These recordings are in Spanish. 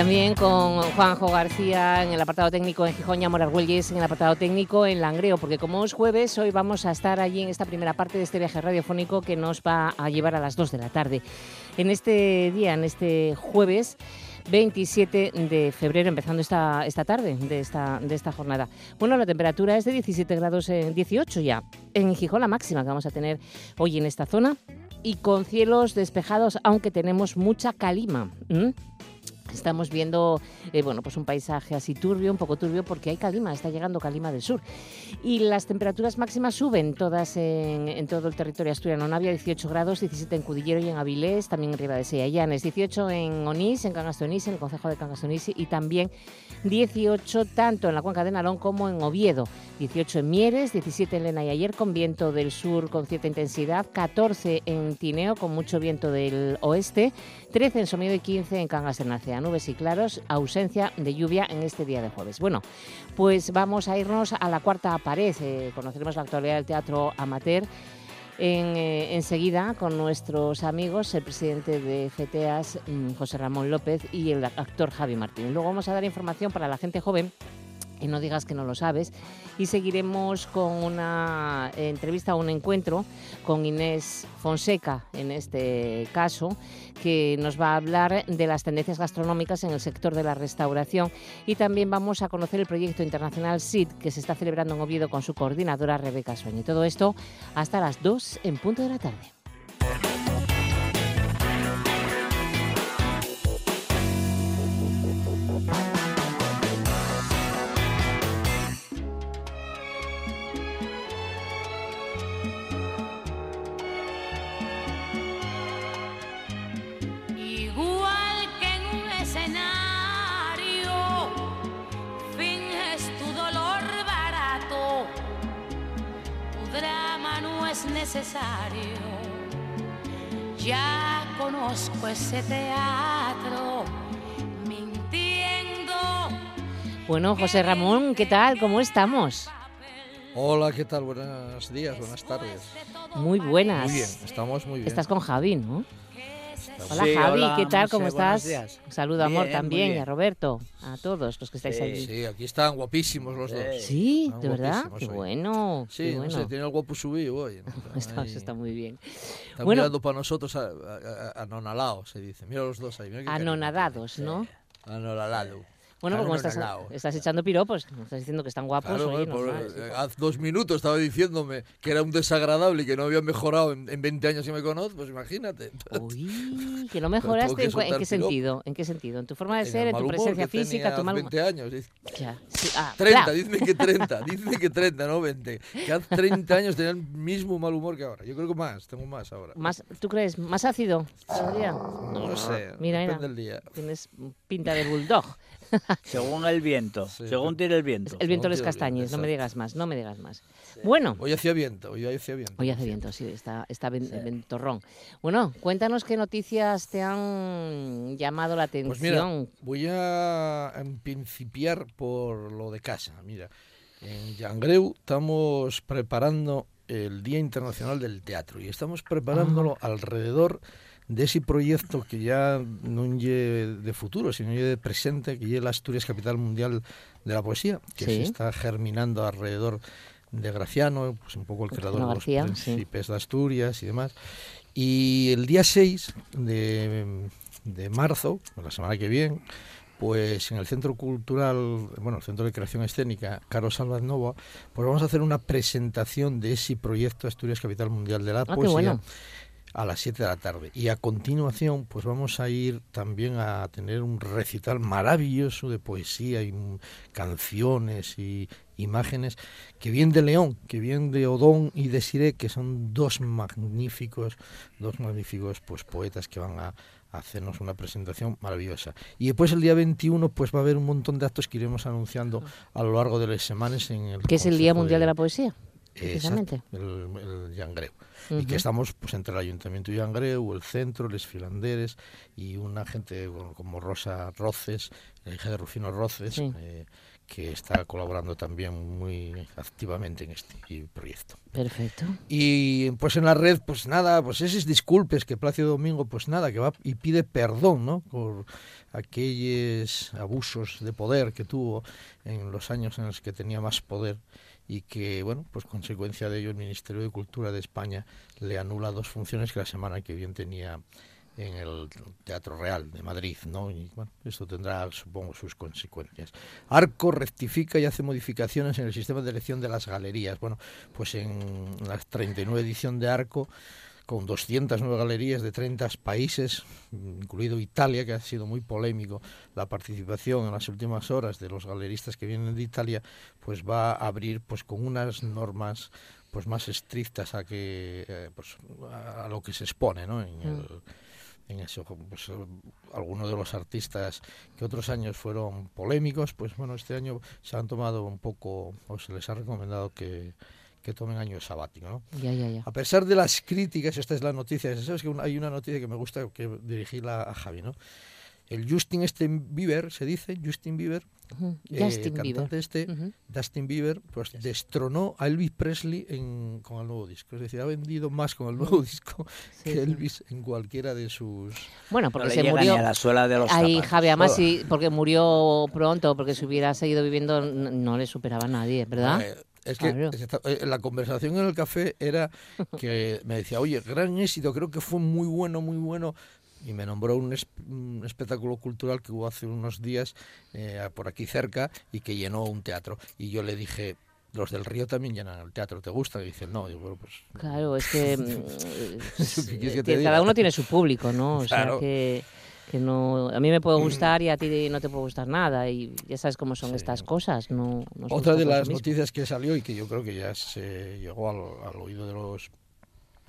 También con Juanjo García en el apartado técnico en Gijón y Amor en el apartado técnico en Langreo, porque como es jueves, hoy vamos a estar allí en esta primera parte de este viaje radiofónico que nos va a llevar a las 2 de la tarde. En este día, en este jueves, 27 de febrero, empezando esta, esta tarde de esta, de esta jornada. Bueno, la temperatura es de 17 grados, en 18 ya. En Gijón la máxima que vamos a tener hoy en esta zona y con cielos despejados, aunque tenemos mucha calima. Estamos viendo eh, bueno, pues un paisaje así turbio, un poco turbio, porque hay calima, está llegando calima del sur. Y las temperaturas máximas suben todas en, todo el territorio asturiano. Navia 18 grados, 17 en Cudillero y en Avilés, también en Riva de Seyallanes, 18 en Onís, en Cangas de Onís, en el Concejo de Cangas de Onís y también 18 tanto en la cuenca de Narón como en Oviedo. 18 en Mieres, 17 en Lena y ayer con viento del sur con cierta intensidad, 14 en Tineo con mucho viento del oeste, 13 en Somiedo y 15 en Cangas de Narcea. Nubes y claros, ausencia de lluvia en este día de jueves. Bueno, pues vamos a irnos a la cuarta pared. Eh, conoceremos la actualidad del teatro amateur. En, eh, enseguida con nuestros amigos, el presidente de FETEAS, mm, José Ramón López, y el actor Javi Martín. Luego vamos a dar información para la gente joven y no digas que no lo sabes. Y seguiremos con una entrevista, un encuentro con Inés Fonseca, en este caso, que nos va a hablar de las tendencias gastronómicas en el sector de la restauración. Y también vamos a conocer el proyecto internacional SID, que se está celebrando en Oviedo con su coordinadora Rebeca Sueño. Y todo esto hasta las 2 en punto de la tarde. Bueno, José Ramón, ¿qué tal? ¿Cómo estamos? Hola, ¿qué tal? Buenos días, buenas tardes. Muy buenas. Muy bien, estamos muy bien. Estás con Javi, ¿no? Hola Javi, ¿qué tal? ¿Cómo estás? Un saludo, amor, también, y a Roberto, a todos los que estáis sí. allí. Sí, aquí están guapísimos los dos. Sí, ¿de verdad? Qué bueno. Sí, qué no bueno. sé, tiene el guapo subido hoy. está, está, muy bien. Están bueno, mirando para nosotros anonalados, se dice. Mira los dos ahí. Mira Anonadados, ¿no? Anonalado. Bueno, como estás, estás echando piropos, estás diciendo que están guapos. Claro, oye, por, eh, hace dos minutos estaba diciéndome que era un desagradable y que no había mejorado en, en 20 años que me conozco, pues imagínate. Uy, que no mejoraste, ¿en, ¿en qué sentido? ¿En qué sentido? ¿En tu forma de ser, en, tu presencia física, tu mal 20 años. Ya, sí, ah, 30, bla. dime que 30, dime que 30, no 20. Que hace 30 años tenía el mismo mal humor que ahora. Yo creo que más, tengo más ahora. Más, ¿Tú crees? ¿Más ácido? ¿Todavía? No sé, mira, depende mira, del día. Tienes pinta de bulldog. Según el viento, sí, según tire el viento. El viento les castañes, no me digas más, no me digas más. Sí. Bueno. Hoy hacía viento, hoy hacía viento. Hoy hace viento, sí, está, está ventorrón. Bueno, cuéntanos qué noticias te han llamado la atención. Pues mira, voy a principiar por lo de casa. Mira, en Yangreu estamos preparando el Día Internacional del Teatro y estamos preparándolo ah. alrededor de ese proyecto que ya no lle de futuro, sino lle de presente, que lle la Asturias Capital Mundial de la Poesía, que Sí. se está germinando alrededor de Graciano, pues un poco el creador de los príncipes de Asturias y demás. Y el día 6 de, de marzo, la semana que viene, pues en el Centro Cultural, bueno, el Centro de Creación Escénica Carlos Salvat Nova, pues vamos a hacer una presentación de ese proyecto Asturias Capital Mundial de la Ah, qué Poesía bueno. A las 7 de la tarde. Y a continuación, pues vamos a ir también a tener un recital maravilloso de poesía y canciones y imágenes que vienen de León, que vienen de Odón y de Siré, que son dos magníficos, dos magníficos pues poetas que van a, hacernos una presentación maravillosa. Y después el día 21 pues va a haber un montón de actos que iremos anunciando a lo largo de las semanas en el ¿Qué es el Día Mundial de de- la Poesía? Precisamente. Exacto, el, el Llangreu. Y que estamos pues entre el Ayuntamiento de Llangreu, el centro, los filanderes y una gente bueno, como Rosa Roces, la hija de Rufino Roces, Sí. eh, que está colaborando también muy activamente en este proyecto. Perfecto. Y pues en la red, pues nada, pues esos disculpes que Plácido Domingo, pues nada, que va y pide perdón, ¿no? Por aquellos abusos de poder que tuvo en los años en los que tenía más poder y que, bueno, pues consecuencia de ello el Ministerio de Cultura de España le anula dos funciones que la semana que viene tenía en el Teatro Real de Madrid, ¿no? Y bueno, esto tendrá, supongo, sus consecuencias. Arco rectifica y hace modificaciones en el sistema de elección de las galerías. Bueno, pues en la 39 edición de Arco, con 209 galerías de 30 países, incluido Italia, que ha sido muy polémico la participación en las últimas horas de los galeristas que vienen de Italia, pues va a abrir pues con unas normas pues más estrictas a que eh, pues, a, a lo que se expone, ¿no? En el, en eso, pues, eh, algunos de los artistas que otros años fueron polémicos, pues bueno, este año se han tomado un poco, o se les ha recomendado que, que tomen año sabático, ¿no? Ya, ya, ya. A pesar de las críticas, esta es la noticia, sabes que hay una noticia que me gusta que dirigirla a Javi, ¿no? El Justin este Bieber, se dice, Justin Bieber, eh, Justin cantante Bieber. este, Ujú. Justin Bieber, pues destronó a Elvis Presley en- con el nuevo disco. Es decir, ha vendido más con el nuevo disco Sí, que sí. Elvis en cualquiera de sus... Bueno, No porque se murió. a la suela de los Ahí. Javi, además, sí, porque murió pronto, porque si hubiera seguido viviendo no le superaba a nadie, ¿verdad? Eh, es que es esta- eh, la conversación en el café era que me decía, oye, gran éxito, creo que fue muy bueno, muy bueno. Y me nombró un, es- un espectáculo cultural que hubo hace unos días eh, por aquí cerca y que llenó un teatro. Y yo le dije, los del Río también llenan el teatro, ¿te gusta? Y dice, no. Digo, bueno, pues Claro, es que mm, Eso que que diga. cada uno tiene su público, ¿no? O sea Claro. que, que no, a mí me puede gustar y a ti no te puede gustar nada y ya sabes cómo son Sí. estas cosas, no. Otra de las noticias que salió y que yo creo que ya se llegó al, al oído de los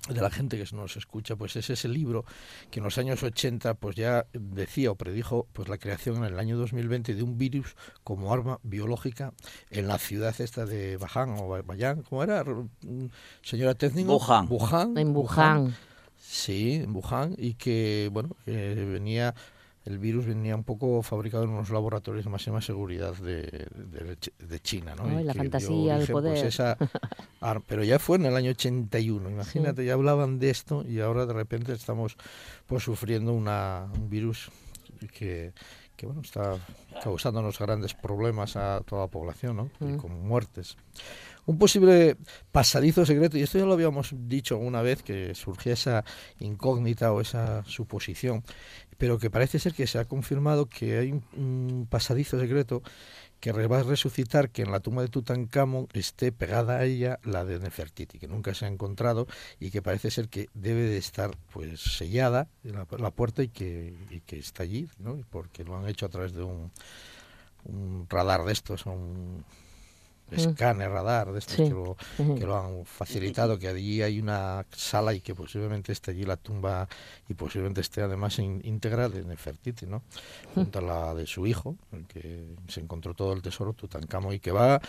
de la gente que nos escucha, pues es ese libro que en los años 80 pues ya decía o predijo pues la creación en el año 2020 de un virus como arma biológica en la ciudad esta de Baján o Ba- Bayán, ¿cómo era? Mm, Señora técnico. Wuhan. Wuhan. En Wuhan. Sí, en Wuhan y que bueno, que venía el virus venía un poco fabricado en unos laboratorios de máxima seguridad de, de, de China, ¿no? Ay, Y la fantasía, el origen, pues, poder. esa pero ya fue en el año 81, imagínate, ya hablaban de esto y ahora de repente estamos pues sufriendo una, un virus que, que bueno, está causándonos grandes problemas a toda la población, ¿no? Y Mm. con muertes. Un posible pasadizo secreto, y esto ya lo habíamos dicho alguna vez, que surgía esa incógnita o esa suposición, pero que parece ser que se ha confirmado que hay un, pasadizo secreto que va a resucitar que en la tumba de Tutankamón esté pegada a ella la de Nefertiti, que nunca se ha encontrado y que parece ser que debe de estar pues sellada en la, la puerta y que, y que está allí, ¿no? porque lo han hecho a través de un, un radar de estos, un escáner radar de estos Sí. que, lo, Ujú. que lo han facilitado, que allí hay una sala y que posiblemente esté allí la tumba y posiblemente esté además íntegra de Nefertiti, ¿no? Junto a la de su hijo, el que se encontró todo el tesoro Tutankamón y que va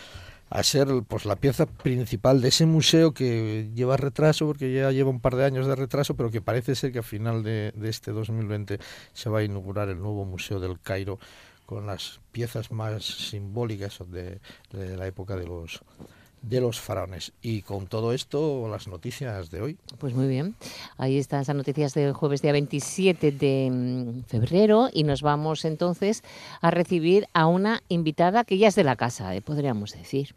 a ser pues la pieza principal de ese museo que lleva retraso porque ya lleva un par de años de retraso pero que parece ser que a final de, de este 2020 se va a inaugurar el nuevo museo del Cairo con las piezas más simbólicas de, de la época de los de los faraones y con todo esto las noticias de hoy Pues muy bien. Ahí están esas noticias del jueves día 27 de mm, febrero y nos vamos entonces a recibir a una invitada que ya es de la casa, eh, podríamos decir.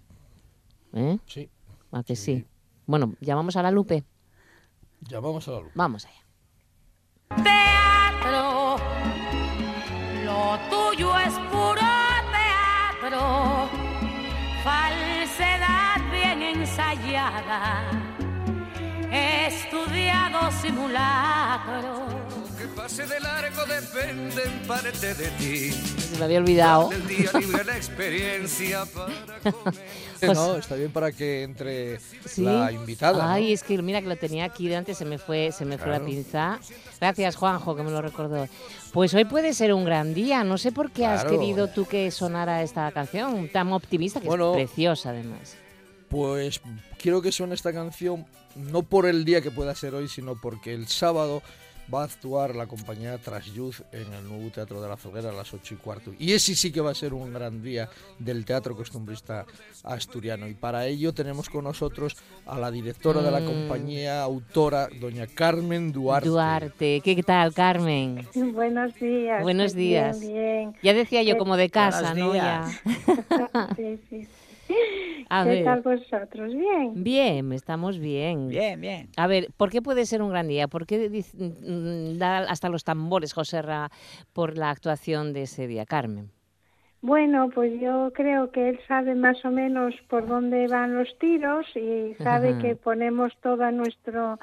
¿Eh? sí ¿A que sí? Sí. Bueno, llamamos a la Lupe. llamamos a la luz Vamos allá. Tuyo es puro teatro, falsedad bien ensayada, estudiado simulacro. Pase de largo depende en parte de ti. Se me había olvidado. Del día libre la experiencia para comer. Pues- no está bien para que entre Sí. la invitada ¿no? Ay, es que mira que lo tenía aquí delante, se me fue, se me fue la Claro. pinza. Gracias, Juanjo, que me lo recordó. Pues hoy puede ser un gran día. No sé por qué has Claro. querido tú que sonara esta canción tan optimista, que Bueno. es preciosa además. Pues quiero que suene esta canción no por el día que pueda ser hoy, sino porque el sábado va a actuar la compañía Trasyuz en el nuevo Teatro de la Foguera a las 8 y cuarto. Y ese sí que va a ser un gran día del teatro costumbrista asturiano. Y para ello tenemos con nosotros a la directora de la Mm. compañía, autora, doña Carmen Duarte. Duarte, ¿qué tal, Carmen? Buenos días. Buenos pues días. Bien, Ya decía yo Eh, como de casa, ¿no? Ya. sí, sí. A ¿Qué ver. tal vosotros? Bien. Bien, estamos bien. Bien, bien. A ver, ¿por qué puede ser un gran día? ¿Por qué dic- mm, da hasta los tambores Joserra por la actuación de ese día, Carmen? Bueno, pues yo creo que él sabe más o menos por dónde van los tiros y sabe Ajá. que ponemos toda nuestro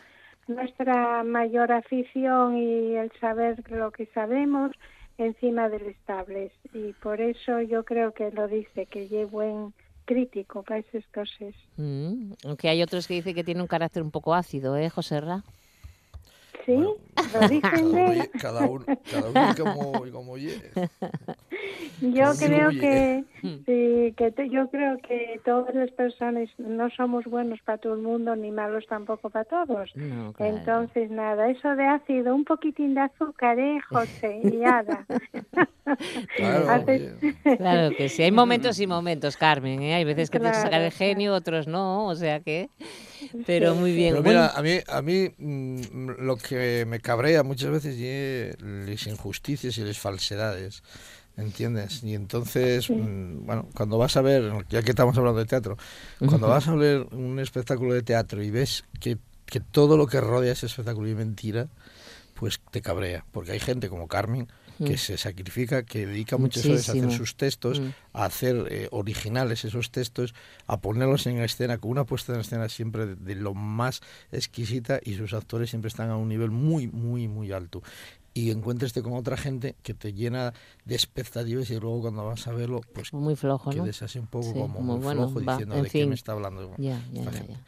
nuestra mayor afición y el saber lo que sabemos encima del estables y por eso yo creo que lo dice que llevo buen crítico para esas cosas. Mm, Aunque hay otros que dicen que tiene un carácter un poco ácido, ¿eh, Joserra? ¿Sí? ¿Lo Cada dicen de cada uno, cada uno como, como oye. Yo creo oye. que sí, que te- yo creo que todas las personas no somos buenos para todo el mundo ni malos tampoco para todos. No, claro. Entonces nada, eso de ácido, un poquitín de azúcar, eh, José, y nada. Claro, Hace- oye. Claro que sí, hay momentos y momentos, Carmen. ¿eh? Hay veces que tienes que sacar Claro, el genio, otros no, o sea que... Pero muy bien. Pero Bueno, mira, a mí, a mí mm, lo que me cabrea muchas veces es las injusticias y las falsedades, ¿entiendes? Y entonces, mm, bueno, cuando vas a ver, ya que estamos hablando de teatro, cuando vas a ver un espectáculo de teatro y ves que, que todo lo que rodea ese espectáculo es mentira, pues te cabrea, porque hay gente como Carmen que se sacrifica, que dedica muchas horas a hacer Muchísimo. sus textos, Mm. a hacer eh, originales esos textos, a ponerlos en escena con una puesta en escena siempre de, de lo más exquisita y sus actores siempre están a un nivel muy, muy, muy alto. Y encuentres con otra gente que te llena de expectativas y luego cuando vas a verlo, pues muy flojo, ¿no? quedes así un poco Sí, como, muy bueno, flojo va, diciendo en de qué me está hablando Ya, ya, ya.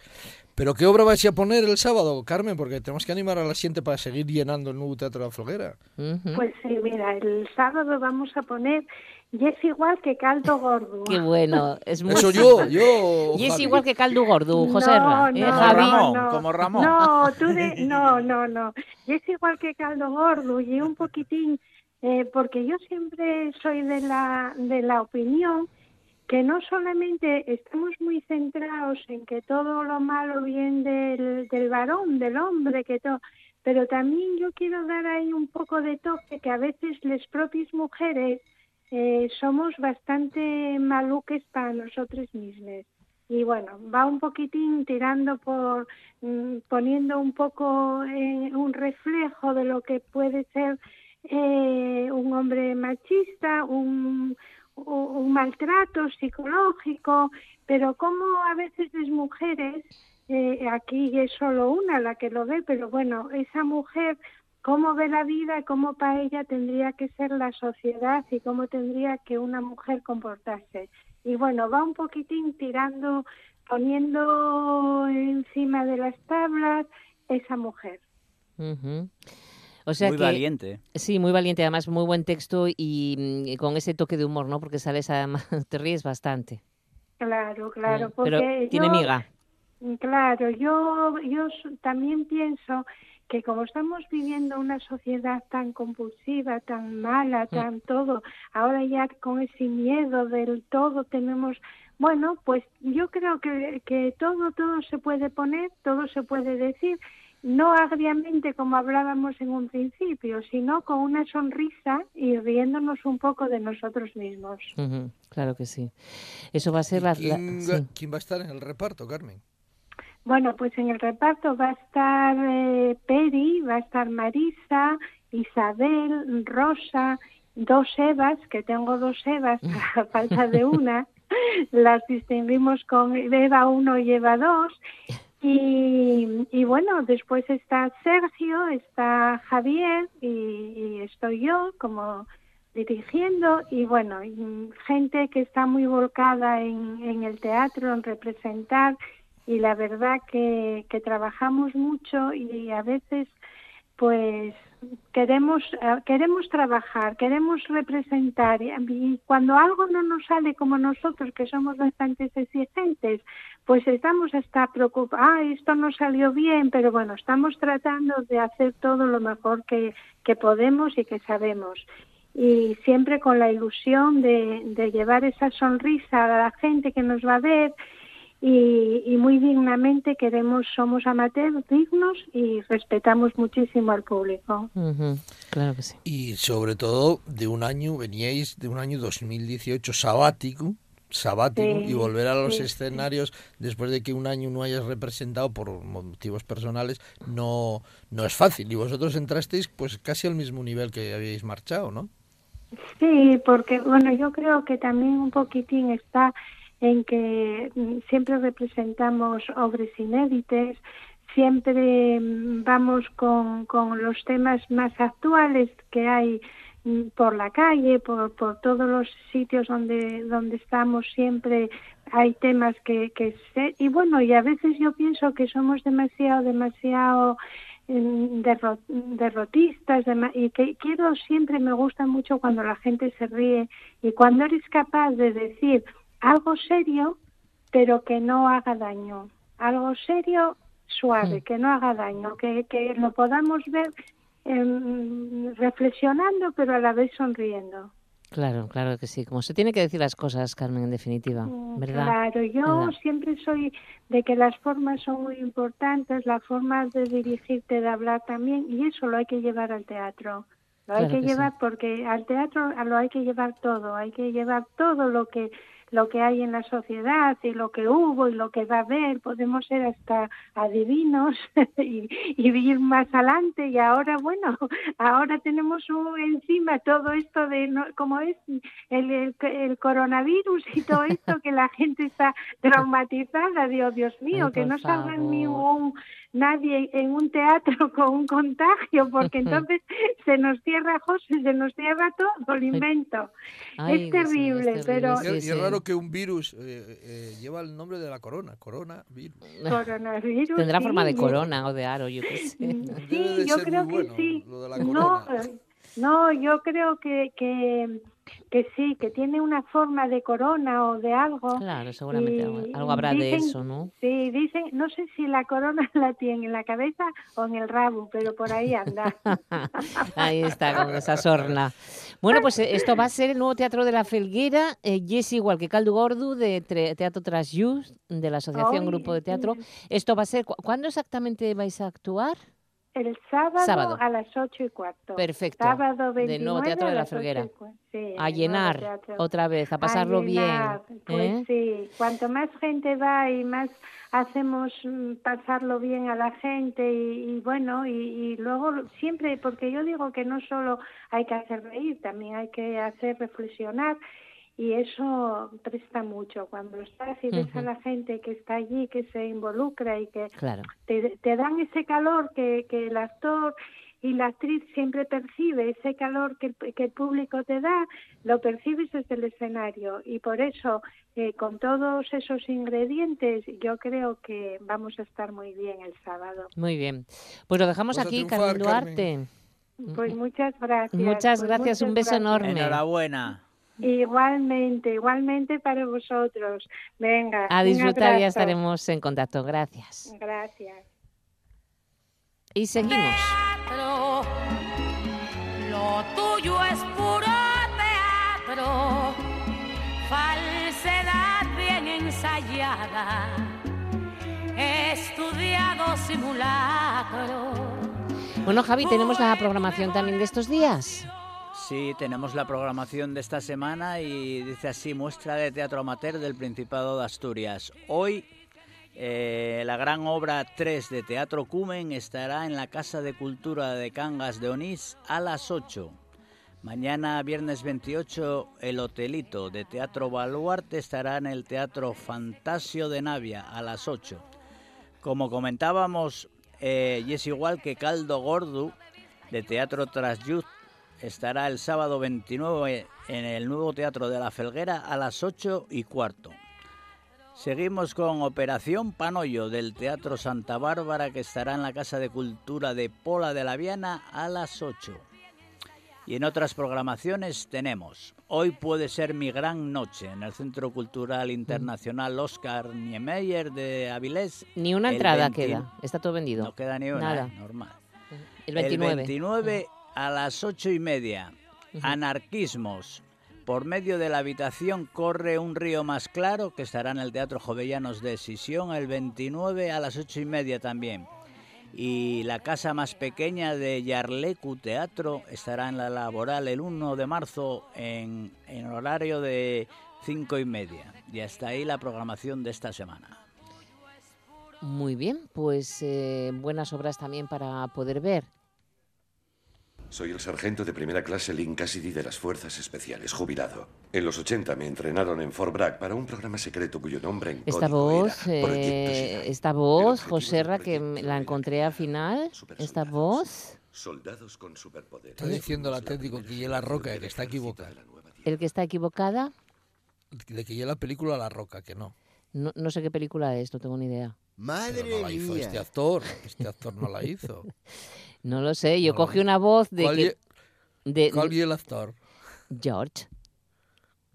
Pero ¿qué obra vais a poner el sábado, Carmen? Porque tenemos que animar a la gente para seguir llenando el nuevo Teatro de la Floguera. Pues sí, mira, el sábado vamos a poner y es igual que caldo gordo. Qué bueno, es muy... Eso yo, yo. Y es igual que caldo gordo, Joserra. No, ¿eh, no, Javi? Ramón, no, como Ramón. No, tú de, no, no, no. Y es igual que caldo gordo y un poquitín, eh, porque yo siempre soy de la, de la opinión que no solamente estamos muy centrados en que todo lo malo viene del, del varón, del hombre, que todo, pero también yo quiero dar ahí un poco de toque que a veces las propias mujeres eh, somos bastante maluques para nosotros mismos. Y bueno, va un poquitín tirando por, mm, poniendo un poco eh, un reflejo de lo que puede ser eh, un hombre machista, un, un maltrato psicológico, pero como a veces las mujeres, eh, aquí es solo una la que lo ve, pero bueno, esa mujer cómo ve la vida, cómo para ella tendría que ser la sociedad y cómo tendría que una mujer comportarse. Y bueno, va un poquitín tirando, poniendo encima de las tablas esa mujer. O sea Muy que, valiente. Sí, muy valiente, además muy buen texto y, mm, con ese toque de humor, ¿no? Porque sales además, te ríes bastante. Claro, claro, Mm, porque Pero tiene yo- miga. Claro, yo, yo también pienso que como estamos viviendo una sociedad tan compulsiva, tan mala, tan todo, ahora ya con ese miedo del todo tenemos, bueno, pues yo creo que, que todo, todo se puede poner, todo se puede decir, no agriamente como hablábamos en un principio, sino con una sonrisa y riéndonos un poco de nosotros mismos. Claro que sí. Eso va a ser la... la- ¿Quién, va- sí. quién va a estar en el reparto, Carmen? Bueno, pues en el reparto va a estar eh, Peri, va a estar Marisa, Isabel, Rosa, dos Evas, que tengo dos Evas a falta de una. Las distinguimos con Eva 1 y Eva 2. Y, y bueno, después está Sergio, está Javier y, estoy yo como dirigiendo. Y bueno, gente que está muy volcada en, en el teatro, en representar. Y la verdad que, que trabajamos mucho y a veces pues queremos eh, queremos trabajar, queremos representar y, cuando algo no nos sale como nosotros que somos bastante exigentes, pues estamos hasta preocupados, ah, esto no salió bien, pero bueno, estamos tratando de hacer todo lo mejor que, que podemos y que sabemos. Y siempre con la ilusión de, de llevar esa sonrisa a la gente que nos va a ver y, y, muy dignamente queremos, somos amateurs dignos y respetamos muchísimo al público. Claro que sí. Y sobre todo de un año, veníais de un año 2018 sabático, sabático Sí, y volver a los sí, sí. escenarios después de que un año no hayas representado por motivos personales no no es fácil y vosotros entrasteis pues casi al mismo nivel que habíais marchado, ¿no? Sí, porque bueno, yo creo que también un poquitín está en que mm, siempre representamos obras inéditas, siempre mm, vamos con, los temas más actuales que hay mm, por la calle, por, todos los sitios donde, donde estamos siempre hay temas que, se, y bueno, y a veces yo pienso que somos demasiado, demasiado derro- derrotistas y que quiero siempre me gusta mucho cuando la gente se ríe y cuando eres capaz de decir algo serio pero que no haga daño algo serio suave Mm. que no haga daño que, que lo podamos ver em, reflexionando pero a la vez sonriendo Claro, claro que sí. Como se tiene que decir las cosas, Carmen, en definitiva, Mm, ¿verdad? Claro, yo ¿Verdad? siempre soy de que las formas son muy importantes, la forma de dirigirte, de hablar también, y eso lo hay que llevar al teatro. Lo hay que, sí. llevar porque al teatro lo hay que llevar todo, hay que llevar todo lo que lo que hay en la sociedad y lo que hubo y lo que va a haber, podemos ser hasta adivinos y, y ir más adelante. Y ahora bueno, ahora tenemos un- encima todo esto de no- como es el, el, el coronavirus y todo esto que la gente está traumatizada, Dios, Dios mío, Ay, que no salga favor. ningún nadie en un teatro con un contagio, porque entonces se nos cierra José, se nos cierra todo, lo invento. Ay, es terrible, pero Sí, y es raro que un virus eh, eh, lleva el nombre de la corona, coronavirus. coronavirus. Tendrá sí, forma de corona o de aro, yo qué sé. Mm, Debe Sí, de yo ser creo muy que bueno sí. lo de la No, corona. eh, no, yo creo que, que, que sí, que tiene una forma de corona o de algo. Claro, seguramente algo, y algo habrá de eso, ¿no? Sí, dicen, no sé si la corona la tiene en la cabeza o en el rabo, pero por ahí anda. Ahí está, con esa sorna. Bueno, pues eh, esto va a ser el nuevo Teatro de la Felguera, eh, y es igual que Caldo Gordo de Teatro Tras Just, de la Asociación Grupo de Teatro. Esto va a ser, ¿cu- ¿cuándo exactamente vais a actuar? El sábado, Sábado. a las ocho y cuarto. Perfecto. Sábado Del 29 nuevo Teatro de la cua- Sí, A llenar otra vez, a A pasarlo llenar, bien. Pues ¿eh? sí, cuanto más gente va y más hacemos mm, pasarlo bien a la gente y, y bueno, y, y luego siempre, porque yo digo que no solo hay que hacer reír, también hay que hacer reflexionar y eso presta mucho cuando estás y ves a la gente que está allí, que se involucra y que Claro. te, te dan ese calor que, que el actor y la actriz siempre percibe, ese calor que, el- que el público te da, lo percibes desde el escenario y por eso eh, con todos esos ingredientes yo creo que vamos a estar muy bien el sábado. Muy bien. Pues lo dejamos aquí, triunfar, Carmen Duarte. Pues muchas gracias. Muchas pues gracias, un beso gracias. enorme. Enhorabuena. Igualmente, igualmente para vosotros. Venga. A disfrutar y ya estaremos en contacto. Gracias. Gracias. Y seguimos. teatro. Lo tuyo es puro teatro, falsedad bien ensayada, estudiado simulacro. Bueno, Javi, tenemos la programación también de estos días. Sí, tenemos la programación de esta semana y dice así, muestra de teatro amateur del Principado de Asturias. Hoy eh, la gran obra 3 de Teatro Cumen estará en la Casa de Cultura de Cangas de Onís a las 8. Mañana, viernes 28, el Hotelito de Teatro Baluarte estará en el Teatro Fantasio de Navia a las 8. Como comentábamos, eh, y es igual que Caldo Gordo de Teatro Trasyud estará el sábado 29 en el nuevo Teatro de la Felguera a las 8 y cuarto. Seguimos con Operación Panoyo del Teatro Santa Bárbara que estará en la Casa de Cultura de Pola de la Viana a las 8. Y en otras programaciones tenemos Hoy puede ser mi gran noche en el Centro Cultural Internacional Oscar Niemeyer de Avilés. Ni una entrada 20 queda, está todo vendido. No queda ni una, Nada. normal. El 29. El 29 a las ocho y media. Anarquismos. Por medio de la habitación corre un río más claro que estará en el Teatro Jovellanos de Sisión el 29 a las ocho y media también. Y la casa más pequeña de Yarlecu Teatro estará en la laboral el 1 de marzo en, en horario de cinco y media. Y hasta ahí la programación de esta semana. Muy bien, pues eh, buenas obras también para poder ver. Soy el sargento de primera clase Lynn Cassidy de las Fuerzas Especiales, jubilado. En los 80 me entrenaron en Fort Bragg para un programa secreto cuyo nombre en Esta voz, era eh, esta voz, Joserra, que la encontré al final. Esta voz, Soldados con superpoderes. Está diciendo el Atlético que la roca, que está equivocada. el que está equivocada, De que ya la película La Roca, que no. no, no sé qué película es, no tengo ni idea. Pero Madre no la hizo mía. este actor. Este actor no la hizo. No lo sé, yo No. cogí una voz de ¿Cuál, que... De, cuál ye el actor? George,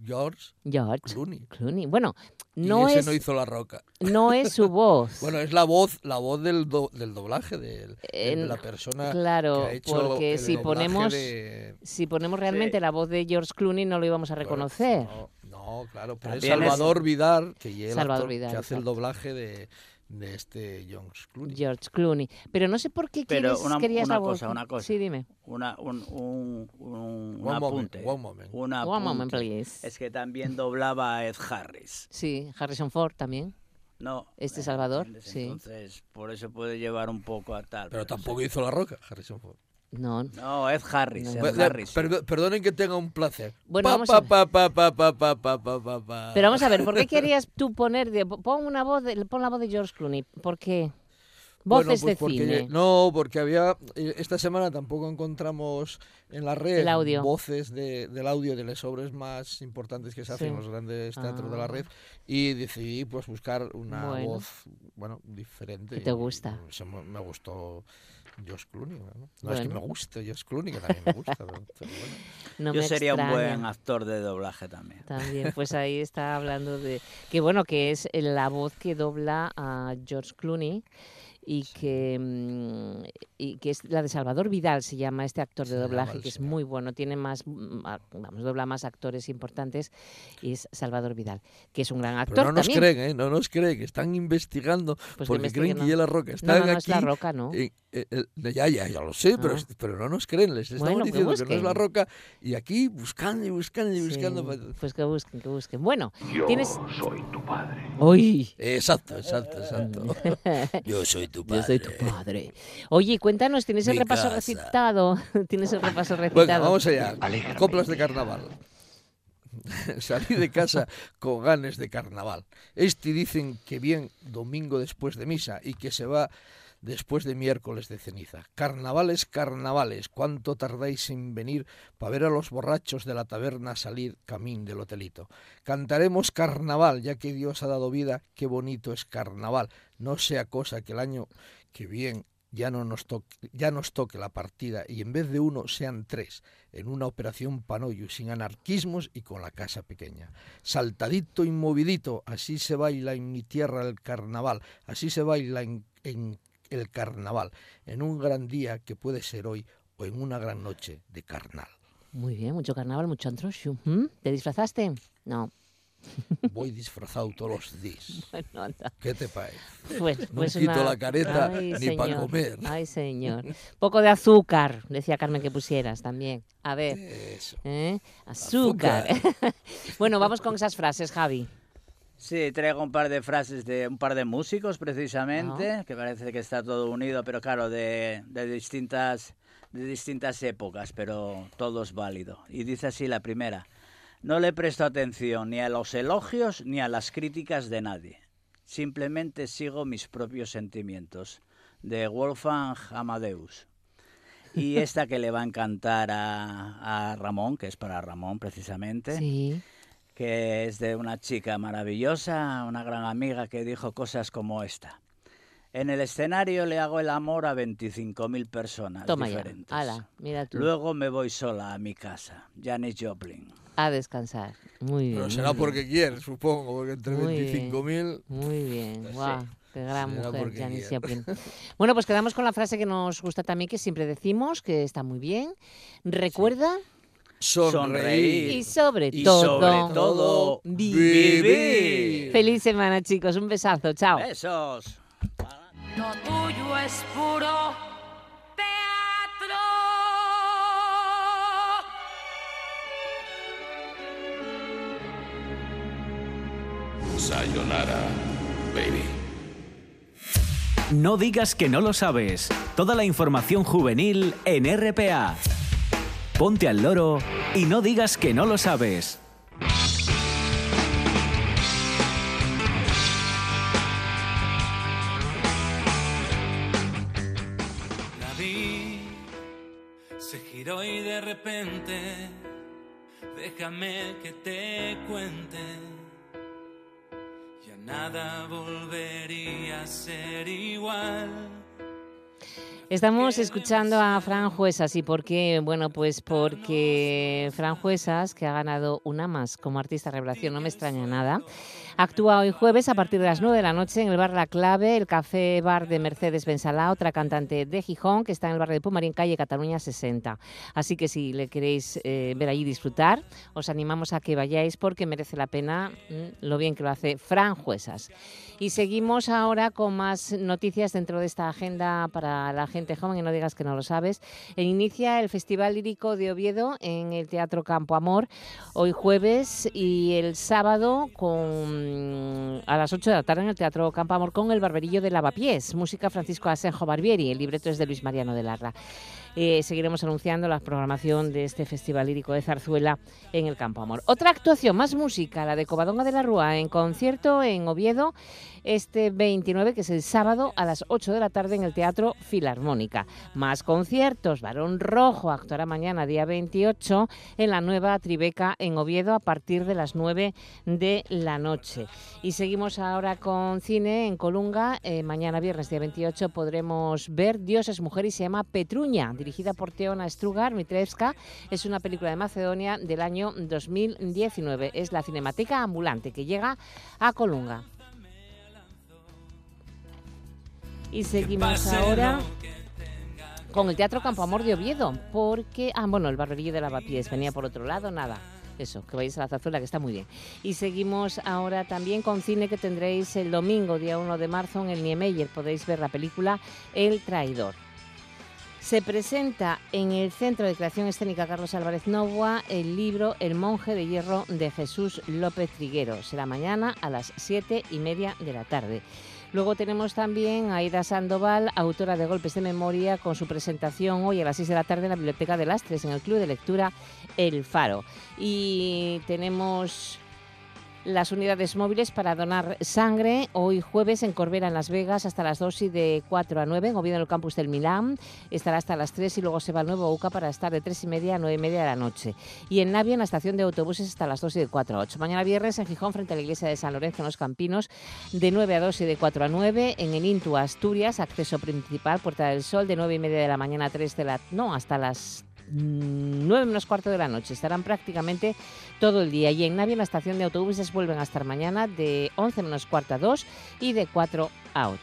George George Clooney. Clooney. Bueno, y no ese es, no hizo La Roca. no es su voz. Bueno, es la voz, la voz del, do- del doblaje de, de la persona claro, que ha hecho porque el si ponemos- de- Si ponemos realmente Sí. la voz de George Clooney no lo íbamos a reconocer. No, no, claro, pero es También es- Salvador Vidal, que, Salvador actor Vidal, que hace el doblaje de, de este George Clooney. George Clooney. Pero no sé por qué Pero quieres, una- querías una la voz. cosa, una cosa. Sí, dime. Una, un, un, un, un One moment, apunte. one moment. un One moment, apunte. please. Es que también doblaba a Ed Harris. Sí, Harrison Ford también. No. Este ¿me Salvador, entiendes? sí. Entonces, por eso puede llevar un poco a tal. Pero tampoco hizo La Roca, Harrison Ford. No. No, es Harris. No, Harris. Perdonen que tenga un placer. Bueno, vamos a. Pero vamos a ver, ¿por qué querías tú poner de, pon una voz de, pon la voz de George Clooney? ¿Por qué? Voces bueno, pues de porque, cine. No, porque había eh, esta semana tampoco encontramos en la red voces de, del audio de las obras más importantes que se hacen en los grandes teatros de la ah. red y decidí pues buscar una voz bueno diferente. ¿Qué te gusta? Me gustó. Josh Clooney. ¿no? No es que me guste Josh Clooney, que también me gusta. pero- pero bueno. No Yo me sería un buen actor de doblaje también. También, pues ahí está hablando de que bueno, que es la voz que dobla a George Clooney y que mm, y que es la de Salvador Vidal se llama este actor de doblaje que es muy bueno, tiene más mm, vamos, dobla más actores importantes y es Salvador Vidal, que es un gran actor Pero no nos también. creen, ¿eh? No nos creen, que están investigando Pues que porque creen que ¿no? ya la roca. No, Están no, no aquí. es la roca, ¿no? eh, eh, eh, ya, ya, ya lo sé, pero, Ah. pero no nos creen. Les estamos Bueno, diciendo que no es la roca y aquí buscando y buscando y buscando. Sí, pa- pues que busquen, que busquen. Bueno, Yo tienes soy tu padre. ¡Uy! Exacto, exacto, exacto. Yo soy tu padre. Yo soy tu padre. Oye, cuéntanos, ¿tienes el repaso casa. recitado? ¿Tienes el repaso recitado? Bueno, vamos allá. Alégrame. Coplas de carnaval. Salí de casa con ganes de carnaval. Este dicen que bien domingo después de misa y que se va después de miércoles de ceniza. Carnavales, carnavales, ¿cuánto tardáis en venir para ver a los borrachos de la taberna salir camín del hotelito? Cantaremos carnaval, ya que Dios ha dado vida, qué bonito es carnaval. No sea cosa que el año que bien ya no nos toque, ya nos toque la partida y en vez de uno sean tres en una operación panoyo sin anarquismos y con la casa pequeña. Saltadito y movidito, así se baila en mi tierra el carnaval, así se baila en el carnaval, en un gran día que puede ser hoy o en una gran noche de carnal. Muy bien, mucho carnaval, mucho antroxo. ¿Mm? ¿Te disfrazaste? No. Voy disfrazado todos los días. Bueno, anda. ¿Qué te parece? Pues, No pues quito una- la careta Ay, ni para comer. Ay, señor. Poco de azúcar, decía Carmen que pusieras también. A ver, Eso. ¿eh? Azúcar. bueno, vamos con esas frases, Javi. Sí, traigo un par de frases de un par de músicos precisamente, que parece que está todo unido, pero claro, de, de distintas de distintas épocas, pero todo es válido. Y dice así la primera: No le presto atención ni a los elogios ni a las críticas de nadie. Simplemente sigo mis propios sentimientos. De Wolfgang Amadeus. Y esta que le va a encantar a, a Ramón, que es para Ramón precisamente Sí. Que es de una chica maravillosa, una gran amiga que dijo cosas como esta. En el escenario le hago el amor a 25.000 personas Toma ya. diferentes. Ala, mira tú. Luego me voy sola a mi casa. Janis Joplin. A descansar. Muy bien. Pero será bien. porque quiere, supongo, porque entre Muy bien. 25.000... Muy bien, guau, qué gran Será mujer, Janis. Joplin. Bueno, pues quedamos con la frase que nos gusta también, que siempre decimos, que está muy bien. Recuerda Sonreír. y sobre Y todo, sobre todo, vivir. Feliz semana, chicos. Un besazo. Chao. Besos. Lo tuyo es puro teatro. Sayonara, baby. No digas que no lo sabes. Toda la información juvenil en RPA. Ponte al loro y no digas que no lo sabes. La vi, se giró y de repente, déjame que te cuente, ya nada volvería a ser igual. Estamos escuchando a Fran Juesas y por qué, bueno, pues porque Fran Juesas, que ha ganado una más como artista revelación, no me extraña nada, actúa hoy jueves a partir de las 9 de la noche en el bar La Clave, el café bar de Mercedes Bensalá, otra cantante de Gijón que está en el barrio de Pumarín, calle Cataluña 60. Así que si le queréis eh, ver allí disfrutar, os animamos a que vayáis porque merece la pena mm, lo bien que lo hace Fran Juesas. Y seguimos ahora con más noticias dentro de esta agenda para la gente joven, y no digas que no lo sabes. E inicia el Festival Lírico de Oviedo en el Teatro Campo Amor, hoy jueves y el sábado con, a las 8 de la tarde en el Teatro Campo Amor con el Barberillo de Lavapiés, música Francisco Asenjo Barbieri, el libreto es de Luis Mariano de Larra. Eh, seguiremos anunciando la programación de este Festival Lírico de Zarzuela en el Campo Amor. Otra actuación, más música, la de Covadonga de la Rúa en concierto en Oviedo este 29, que es el sábado a las 8 de la tarde en el Teatro Filarmónica. Más conciertos, Barón Rojo actuará mañana día 28 en la nueva Tribeca en Oviedo a partir de las 9 de la noche. Y seguimos ahora con cine en Colunga. Eh, mañana viernes día 28 podremos ver Dios es mujer y se llama Petruña, dirigida por Teona Strugar Mitrevska. Es una película de Macedonia del año 2019. Es la Cinemateca Ambulante que llega a Colunga. Y seguimos ahora con el Teatro Campo Amor de Oviedo, porque, ah, bueno, el barberillo de Lavapiés venía por otro lado, nada. Eso, que vayáis a la zarzuela, que está muy bien. Y seguimos ahora también con cine que tendréis el domingo, día 1 de marzo, en el Niemeyer. Podéis ver la película El Traidor. Se presenta en el Centro de Creación Escénica Carlos Álvarez Novoa el libro El monje de hierro de Jesús López Triguero. Será mañana a las siete y media de la tarde. Luego tenemos también a Aida Sandoval, autora de Golpes de Memoria, con su presentación hoy a las 6 de la tarde en la Biblioteca de Lastres, en el Club de Lectura El Faro. Y tenemos las unidades móviles para donar sangre hoy jueves en Corbera, en Las Vegas, hasta las 2 y de 4 a 9. En Oviedo, en el campus del Milán, estará hasta las 3 y luego se va al nuevo UCA para estar de 3 y media a 9 y media de la noche. Y en Navia, en la estación de autobuses, hasta las 2 y de 4 a 8. Mañana viernes en Gijón, frente a la iglesia de San Lorenzo, en Los Campinos, de 9 a 2 y de 4 a 9. En el Intu Asturias, acceso principal, Puerta del Sol, de 9 y media de la mañana a 3 de la... No, hasta las 9 menos cuarto de la noche. Estarán prácticamente todo el día. Y en Navia, en la estación de autobuses, vuelven a estar mañana de 11 menos cuarto a 2 y de 4 a 8.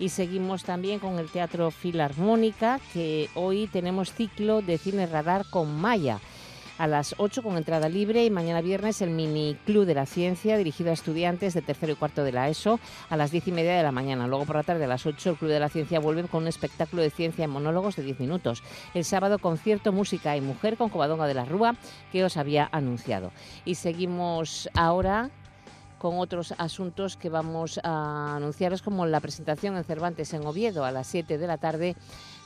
Y seguimos también con el Teatro Filarmónica, que hoy tenemos ciclo de cine radar con Maya a las 8 con entrada libre y mañana viernes el Mini Club de la Ciencia dirigido a estudiantes de tercero y cuarto de la ESO a las 10 y media de la mañana. Luego por la tarde a las 8 el Club de la Ciencia vuelve con un espectáculo de ciencia en monólogos de 10 minutos. El sábado concierto, música y mujer con Covadonga de la Rúa que os había anunciado. Y seguimos ahora con otros asuntos que vamos a anunciaros, como la presentación en Cervantes en Oviedo a las 7 de la tarde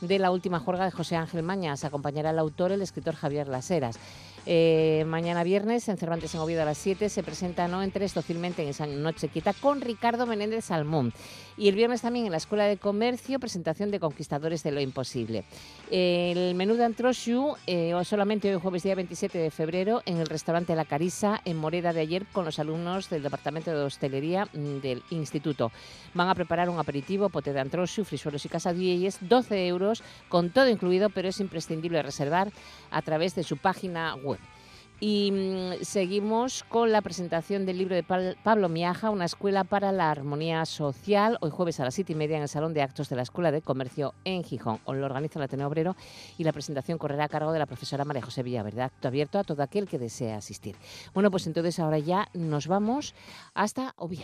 de la última juerga de José Ángel Mañas. Acompañará el autor, el escritor Javier Laseras. Eh, mañana viernes en Cervantes en Oviedo a las 7 se presenta No entres dócilmente en esa noche quita con Ricardo Menéndez Salmón. Y el viernes también en la Escuela de Comercio presentación de Conquistadores de lo Imposible. El menú de Antroshu eh, solamente hoy jueves día 27 de febrero en el restaurante La Carisa en Moreda de ayer con los alumnos del Departamento de Hostelería mm, del Instituto. Van a preparar un aperitivo, pote de Antroshu, frisuelos y casadillas, 12 euros con todo incluido, pero es imprescindible reservar a través de su página web. Y mm, seguimos con la presentación del libro de Pablo Miaja, Una escuela para la armonía social, hoy jueves a las siete y media en el Salón de Actos de la Escuela de Comercio en Gijón. Os lo organiza el Ateneo Obrero y la presentación correrá a cargo de la profesora María José Villaverde. Acto abierto a todo aquel que desea asistir. Bueno, pues entonces ahora ya nos vamos hasta Oviedo.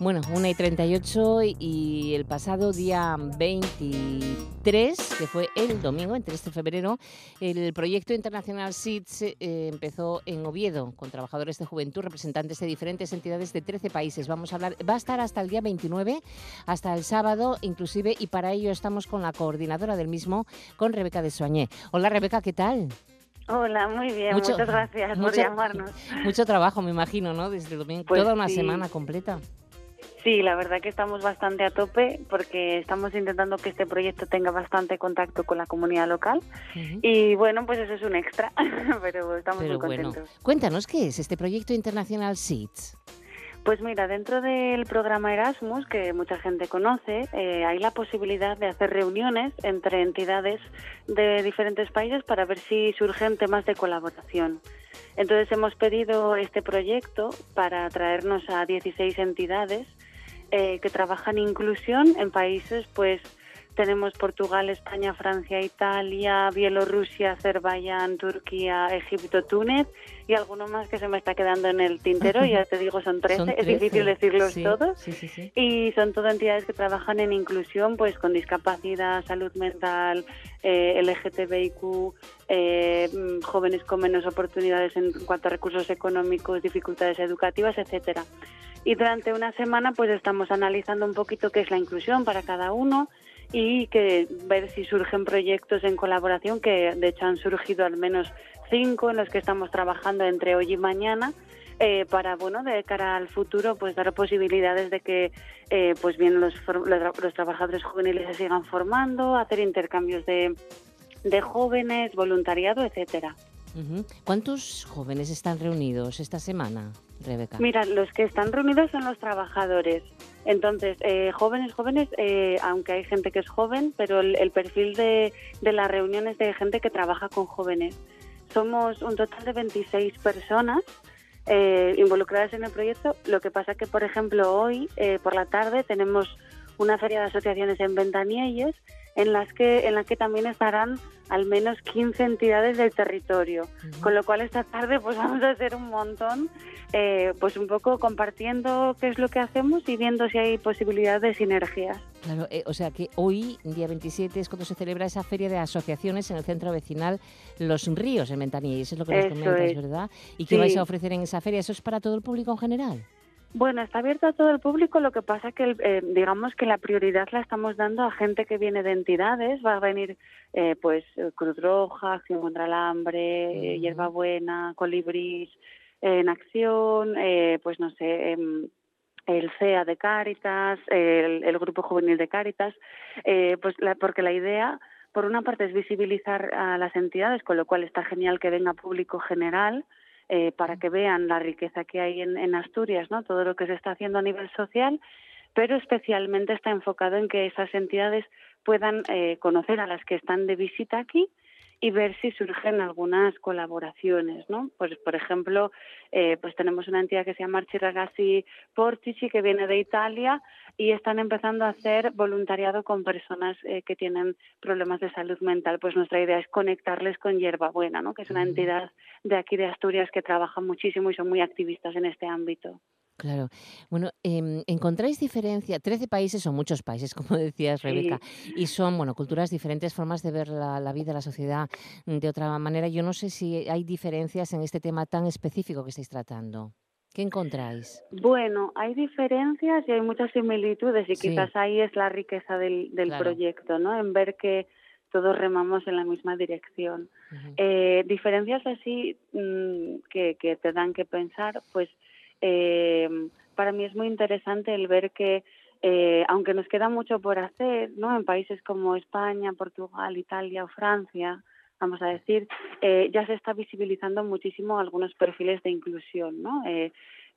Bueno, 1 y 38 y el pasado día 23, que fue el domingo, el 3 de febrero, el proyecto internacional SIDS eh, empezó en Oviedo con trabajadores de juventud, representantes de diferentes entidades de 13 países. Vamos a hablar, va a estar hasta el día 29, hasta el sábado inclusive, y para ello estamos con la coordinadora del mismo, con Rebeca de Soañé. Hola Rebeca, ¿qué tal? Hola, muy bien, Mucho- muchas gracias por mucho- llamarnos. Mucho trabajo, me imagino, ¿no? Desde el domingo, Pues toda una sí. semana completa. Sí, la verdad que estamos bastante a tope porque estamos intentando que este proyecto tenga bastante contacto con la comunidad local y bueno, pues eso es un extra, pero estamos Pero muy bueno, contentos. cuéntanos qué es este proyecto internacional SIDS. Pues mira, dentro del programa Erasmus, que mucha gente conoce, eh, hay la posibilidad de hacer reuniones entre entidades de diferentes países para ver si surgen temas de colaboración. Entonces hemos pedido este proyecto para traernos a 16 entidades eh, que trabajan inclusión en países, pues tenemos Portugal, España, Francia, Italia, Bielorrusia, Azerbaiyán, Turquía, Egipto, Túnez y alguno más que se me está quedando en el tintero. Ya te digo, son 13. Son Es difícil 13, decirlos sí, todos. Sí, sí, sí. Y son todo entidades que trabajan en inclusión, pues con discapacidad, salud mental, eh, LGTBIQ, eh, mm, jóvenes con menos oportunidades en cuanto a recursos económicos, dificultades educativas, etcétera. Y durante una semana, pues estamos analizando un poquito qué es la inclusión para cada uno y que ver si surgen proyectos en colaboración, que de hecho han surgido al menos cinco en los que estamos trabajando entre hoy y mañana eh, para bueno de cara al futuro pues dar posibilidades de que eh, pues bien los, los, los trabajadores juveniles se sigan formando hacer intercambios de, de jóvenes voluntariado etcétera. ¿Cuántos jóvenes están reunidos esta semana, Rebeca? Mira, los que están reunidos son los trabajadores. Entonces, eh, jóvenes, jóvenes, eh, aunque hay gente que es joven, pero el, perfil de, de la reunión es de gente que trabaja con jóvenes. Somos un total de 26 personas eh, involucradas en el proyecto. Lo que pasa que, por ejemplo, hoy eh, por la tarde tenemos una feria de asociaciones en Ventanielles en las que en la que también estarán al menos 15 entidades del territorio. Con lo cual esta tarde pues vamos a hacer un montón, eh, pues un poco compartiendo qué es lo que hacemos y viendo si hay posibilidad de sinergias. Claro, eh, o sea que hoy, día 27, es cuando se celebra esa feria de asociaciones en el centro vecinal Los Ríos, en Ventanillas. Eso es lo que nos comentas, es. ¿verdad? ¿Y qué Sí. vais a ofrecer en esa feria? ¿Eso es para todo el público en general? Bueno, está abierto a todo el público, lo que pasa que eh, digamos que la prioridad la estamos dando a gente que viene de entidades, va a venir eh, pues eh, Cruz Roja, Acción contra el Hambre, Hierbabuena, Colibrís, eh, en Acción, eh, pues no sé, em, el CEA de Cáritas, el, el Grupo Juvenil de Cáritas, eh, pues la- porque la idea, por una parte, es visibilizar a las entidades, con lo cual está genial que venga público general, eh, para que vean la riqueza que hay en, en Asturias, ¿no? Todo lo que se está haciendo a nivel social, pero especialmente está enfocado en que esas entidades puedan eh, conocer a las que están de visita aquí y ver si surgen algunas colaboraciones, ¿no? Pues, por ejemplo, eh, pues tenemos una entidad que se llama Arci Ragazzi Portici, que viene de Italia, y están empezando a hacer voluntariado con personas eh, que tienen problemas de salud mental. Pues nuestra idea es conectarles con Hierbabuena, ¿no? Que es una entidad de aquí de Asturias que trabaja muchísimo y son muy activistas en este ámbito. Claro. Bueno, em, ¿encontráis diferencia? Trece países son muchos países, como decías, Rebeca, y son, bueno, culturas diferentes, formas de ver la, la, vida, la sociedad mm, de otra manera. Yo no sé si hay diferencias en este tema tan específico que estáis tratando. ¿Qué encontráis? Bueno, hay diferencias y hay muchas similitudes y Sí. quizás ahí es la riqueza del, del Claro. proyecto, ¿no? En ver que todos remamos en la misma dirección. Eh, diferencias así mm, que, que te dan que pensar, pues eh, para mí es muy interesante el ver que eh, aunque nos queda mucho por hacer, ¿no? En países como España, Portugal, Italia o Francia, vamos a decir, eh, ya se está visibilizando muchísimo algunos perfiles de inclusión, ¿no? Eh,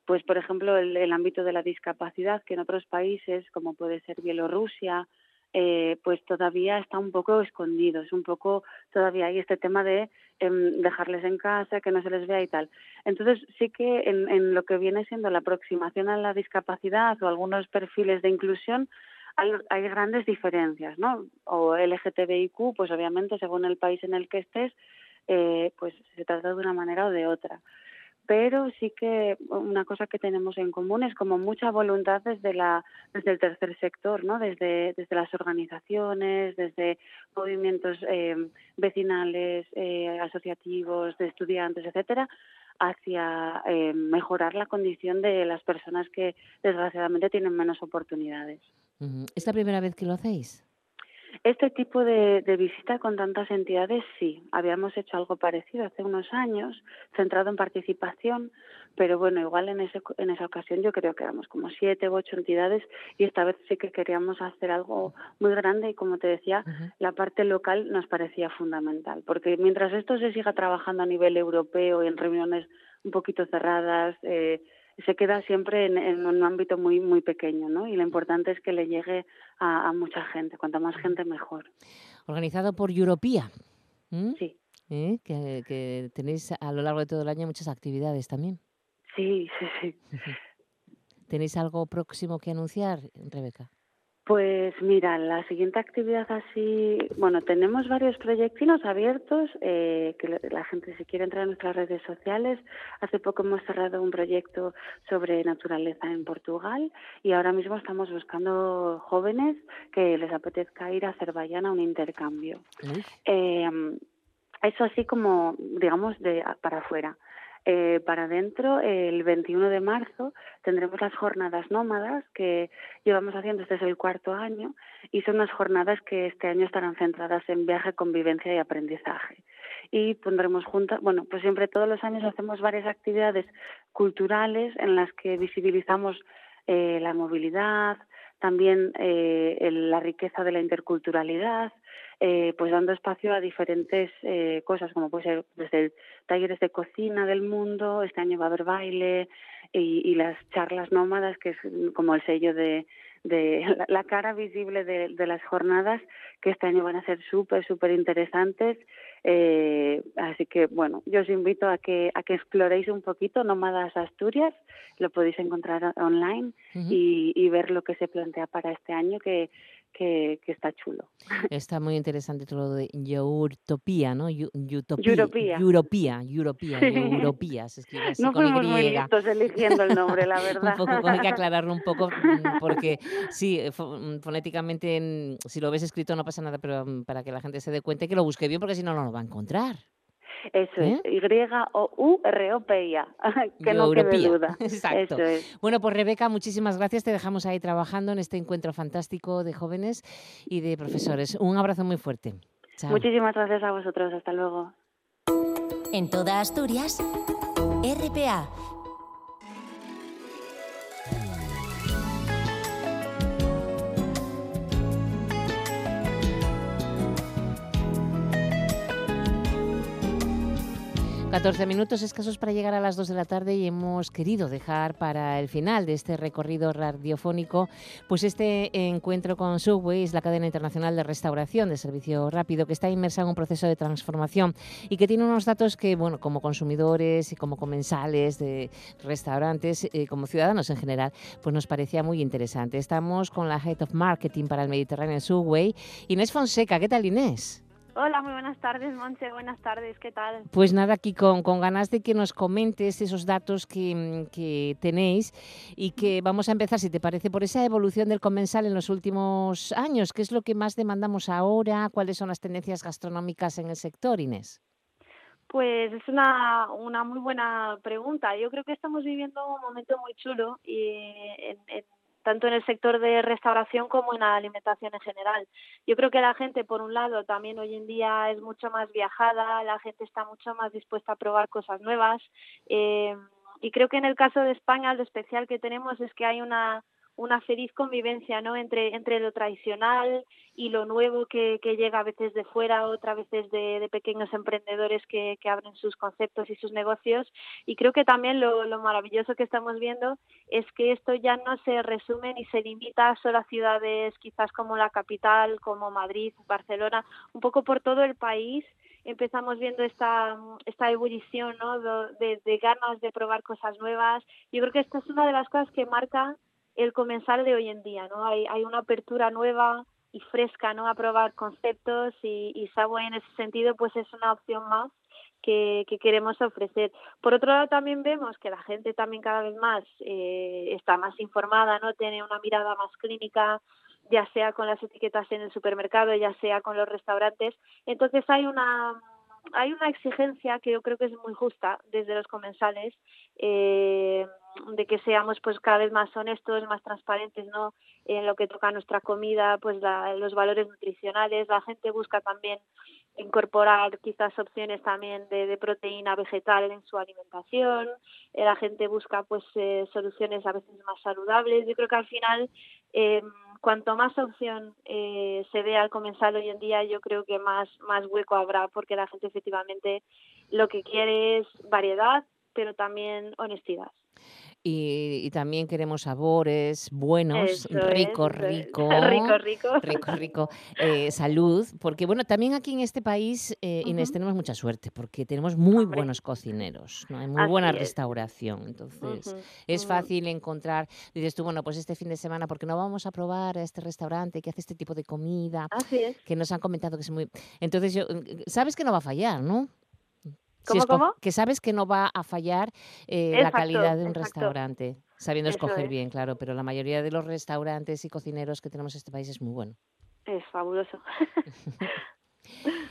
pues, por ejemplo, el, el ámbito de la discapacidad, que en otros países, como puede ser Bielorrusia, eh, pues todavía está un poco escondido, es un poco, todavía hay este tema de em, dejarles en casa, que no se les vea y tal. Entonces sí que en, en lo que viene siendo la aproximación a la discapacidad o algunos perfiles de inclusión, hay, hay grandes diferencias, ¿no? O LGTBIQ, pues obviamente según el país en el que estés, eh, pues se trata de una manera o de otra. Pero sí que una cosa que tenemos en común es como mucha voluntad desde la desde el tercer sector, ¿no? Desde desde las organizaciones, desde movimientos eh, vecinales, asociativos, de estudiantes, etcétera, hacia eh, mejorar la condición de las personas que desgraciadamente tienen menos oportunidades. ¿Es la primera vez que lo hacéis? Este tipo de, de visita con tantas entidades, sí. Habíamos hecho algo parecido hace unos años, centrado en participación, pero bueno, igual en, ese, en esa ocasión yo creo que éramos como siete u ocho entidades y esta vez sí que queríamos hacer algo muy grande y como te decía, la parte local nos parecía fundamental, porque mientras esto se siga trabajando a nivel europeo y en reuniones un poquito cerradas, eh, se queda siempre en, en, un ámbito muy muy pequeño, ¿no? Y lo importante es que le llegue a, a mucha gente, cuanta más gente mejor. Organizado por Europea. ¿Mm? Sí. ¿Eh? Que, que, tenéis a lo largo de todo el año muchas actividades también. Sí, sí, sí. ¿Tenéis algo próximo que anunciar, Rebeca? Pues mira, la siguiente actividad así, bueno, tenemos varios proyectinos abiertos, eh, que la gente si quiere entrar en nuestras redes sociales. Hace poco hemos cerrado un proyecto sobre naturaleza en Portugal y ahora mismo estamos buscando jóvenes que les apetezca ir a Azerbaiyán a un intercambio. Eh, eso así como, digamos, de para afuera. Eh, para adentro, el 21 de marzo, tendremos las jornadas nómadas que llevamos haciendo, este es el cuarto año, y son unas jornadas que este año estarán centradas en viaje, convivencia y aprendizaje. Y pondremos juntas, bueno, pues siempre todos los años hacemos varias actividades culturales en las que visibilizamos eh, la movilidad, también eh, la riqueza de la interculturalidad, eh, pues dando espacio a diferentes eh, cosas, como puede ser desde talleres de cocina del mundo, este año va a haber baile y, y las charlas nómadas, que es como el sello de, de la, la cara visible de, de, las jornadas, que este año van a ser súper, súper interesantes. Eh, así que, bueno, yo os invito a que, a que exploréis un poquito Nómadas Asturias, lo podéis encontrar online uh -huh. y, y ver lo que se plantea para este año, que que, que, está chulo. Está muy interesante todo lo de Eurtopía, ¿no? Utopía. Europía. Europía, Europía, se escribe así no con fuimos muy listos eligiendo el nombre, la verdad. un poco, hay que aclararlo un poco, mm, porque sí, mm, fonéticamente, si lo ves escrito no pasa nada, pero mm, para que la gente se dé cuenta y que lo busque bien, porque si no, no lo va a encontrar. Eso ¿Eh? es, Y-O-U-R-O-P-I-A, que no quede duda. Exacto. Eso es. Bueno, pues Rebeca, muchísimas gracias. Te dejamos ahí trabajando en este encuentro fantástico de jóvenes y de profesores. Un abrazo muy fuerte. Chao. Muchísimas gracias a vosotros. Hasta luego. En toda Asturias, RPA 14 minutos escasos para llegar a las 2 de la tarde y hemos querido dejar para el final de este recorrido radiofónico pues este encuentro con Subways, la cadena internacional de restauración de servicio rápido que está inmersa en un proceso de transformación y que tiene unos datos que, bueno, como consumidores y como comensales de restaurantes, eh, como ciudadanos en general, pues nos parecía muy interesante. Estamos con la Head of Marketing para el Mediterráneo Subway, Inés Fonseca. ¿Qué tal, Inés? Hola, muy buenas tardes, Monche. Buenas tardes, ¿qué tal? Pues nada, aquí con, con ganas de que nos comentes esos datos que, que, tenéis y que vamos a empezar, si te parece, por esa evolución del comensal en los últimos años. ¿Qué es lo que más demandamos ahora? ¿Cuáles son las tendencias gastronómicas en el sector, Inés? Pues es una, una muy buena pregunta. Yo creo que estamos viviendo un momento muy chulo y en, en tanto en el sector de restauración como en la alimentación en general. Yo creo que la gente, por un lado, también hoy en día es mucho más viajada, la gente está mucho más dispuesta a probar cosas nuevas. Eh, y creo que en el caso de España lo especial que tenemos es que hay una una feliz convivencia ¿no? entre, entre lo tradicional y lo nuevo que, que llega a veces de fuera, otras veces de, de pequeños emprendedores que, que, abren sus conceptos y sus negocios. Y creo que también lo, lo, maravilloso que estamos viendo es que esto ya no se resume ni se limita solo a ciudades quizás como la capital, como Madrid, Barcelona, un poco por todo el país empezamos viendo esta, esta ebullición ¿no? de, de ganas de probar cosas nuevas. Yo creo que esta es una de las cosas que marca el comensal de hoy en día, ¿no? Hay, hay una apertura nueva y fresca, ¿no? A probar conceptos y, y en ese sentido pues es una opción más que, que, queremos ofrecer. Por otro lado, también vemos que la gente también cada vez más eh, está más informada, no tiene una mirada más clínica, ya sea con las etiquetas en el supermercado, ya sea con los restaurantes. Entonces hay una hay una exigencia que yo creo que es muy justa desde los comensales eh, de que seamos pues cada vez más honestos, más transparentes, ¿no? En lo que toca nuestra comida, pues la, los valores nutricionales, la gente busca también incorporar quizás opciones también de, proteína vegetal en su alimentación, eh, la gente busca pues eh, soluciones a veces más saludables. Yo creo que al final eh, cuanto más opción eh, se vea al comensal hoy en día, yo creo que más, más hueco habrá, porque la gente efectivamente lo que quiere es variedad, pero también honestidad. Y, y, también queremos sabores buenos, Eso rico, es, rico, rico, rico, rico, rico, eh, salud, porque bueno, también aquí en este país, eh, uh -huh. Inés, tenemos mucha suerte, porque tenemos muy Hombre. buenos cocineros, ¿no? hay muy Así buena es. restauración, entonces uh -huh. es fácil encontrar, dices tú, bueno, pues este fin de semana, porque no vamos a probar a este restaurante que hace este tipo de comida, que nos han comentado que es muy... Entonces, yo, sabes que no va a fallar, ¿no? ¿Cómo, si cómo? Que sabes que no va a fallar eh, exacto, la calidad de un exacto. restaurante, sabiendo Eso escoger es. bien, claro, pero la mayoría de los restaurantes y cocineros que tenemos en este país es muy bueno. Es fabuloso.